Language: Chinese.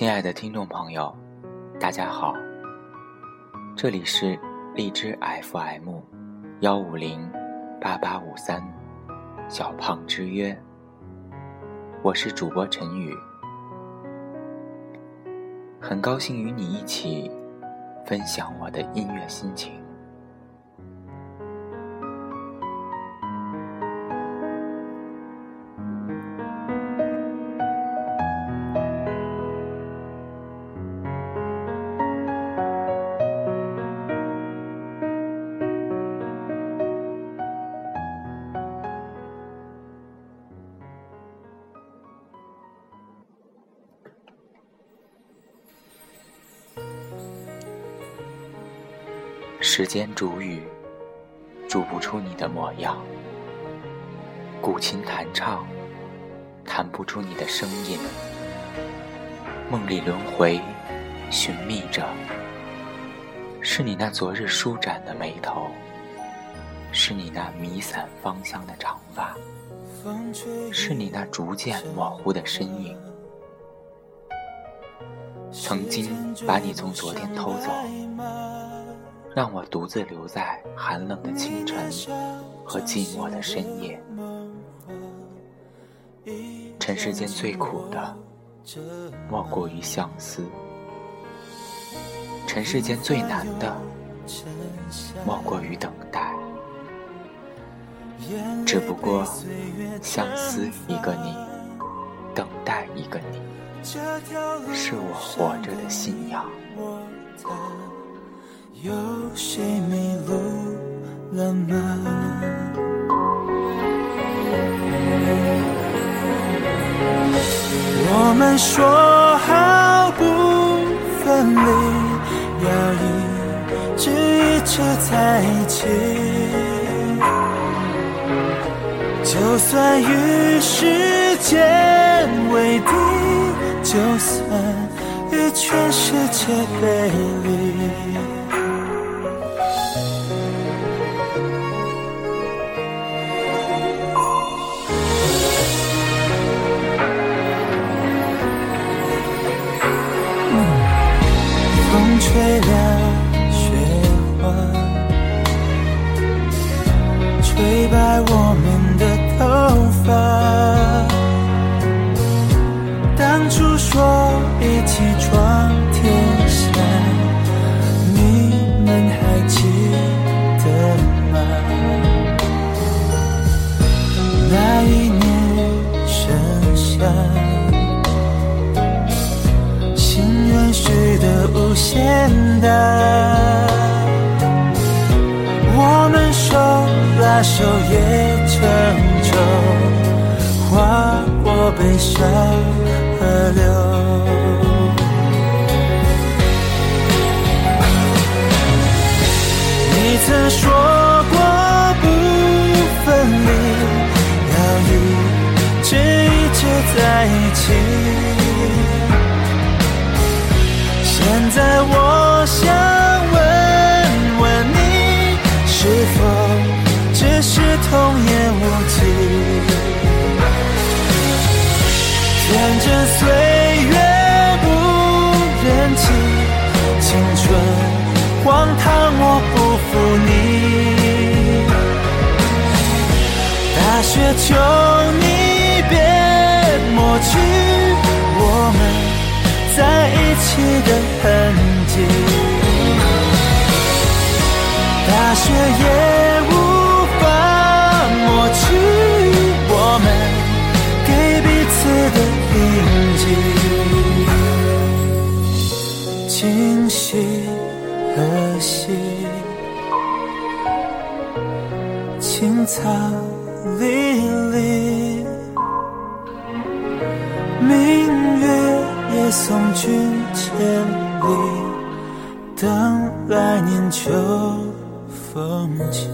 亲爱的听众朋友，大家好，这里是荔枝 FM 幺五零八八五三小胖之约，我是主播陈宇，很高兴与你一起分享我的音乐心情。时间煮雨，煮不出你的模样；古琴弹唱，弹不出你的声音。梦里轮回，寻觅着，是你那昨日舒展的眉头，是你那弥散芳香的长发，是你那逐渐模糊的身影。曾经把你从昨天偷走。让我独自留在寒冷的清晨和寂寞的深夜。尘世间最苦的，莫过于相思；尘世间最难的，莫过于等待。只不过，相思一个你，等待一个你，是我活着的信仰。有谁迷路了吗？我们说好不分离，要一直一直在一起。就算与时间为敌，就算与全世界背离。无限的，我们手拉手也成舟，划过悲伤河流。你曾说在我想问问你，是否只是童言无忌？天真岁月不忍记，青春荒唐我不负你。大雪求起的痕迹，大雪也无法抹去我们给彼此的印记。今夕何夕，青草离离，送君千里，等来年秋风起。